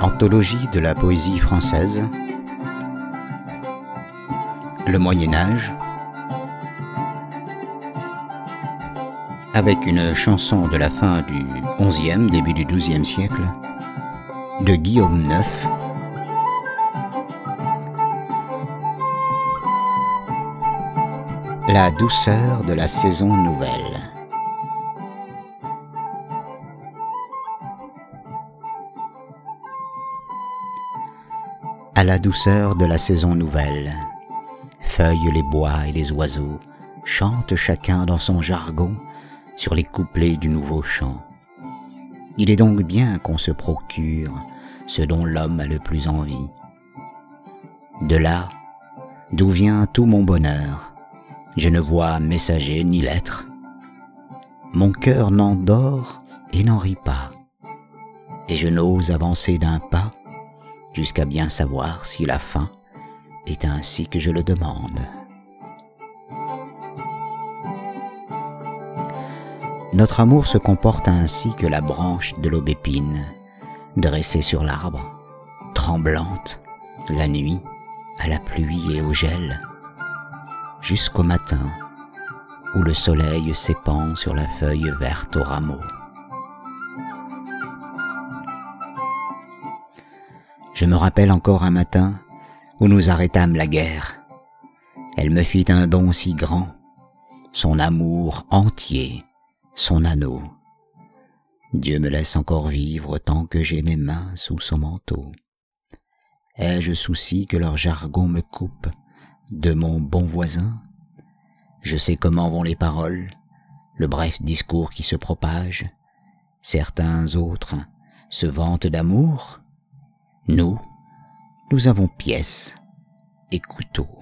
Anthologie de la poésie française. Le Moyen Âge. Avec une chanson de la fin du XIe, début du XIIe siècle, de Guillaume IX, La douceur de la saison nouvelle. À la douceur de la saison nouvelle, feuillent les bois et les oiseaux, chantent chacun dans son jargon sur les couplets du nouveau chant. Il est donc bien qu'on se procure ce dont l'homme a le plus envie. De là, d'où vient tout mon bonheur, je ne vois messager ni lettre. Mon cœur n'endort et n'en rit pas, et je n'ose avancer d'un pas jusqu'à bien savoir si la fin est ainsi que je le demande. Notre amour se comporte ainsi que la branche de l'aubépine, dressée sur l'arbre, tremblante, la nuit, à la pluie et au gel, jusqu'au matin, où le soleil s'épand sur la feuille verte au rameau. Je me rappelle encore un matin où nous arrêtâmes la guerre. Elle me fit un don si grand, son amour entier, son anneau. Dieu me laisse encore vivre tant que j'ai mes mains sous son manteau. Ai-je souci que leur jargon me coupe de mon bon voisin? Je sais comment vont les paroles, le bref discours qui se propage. Certains autres se vantent d'amour. Nous, nous avons pièces et couteaux.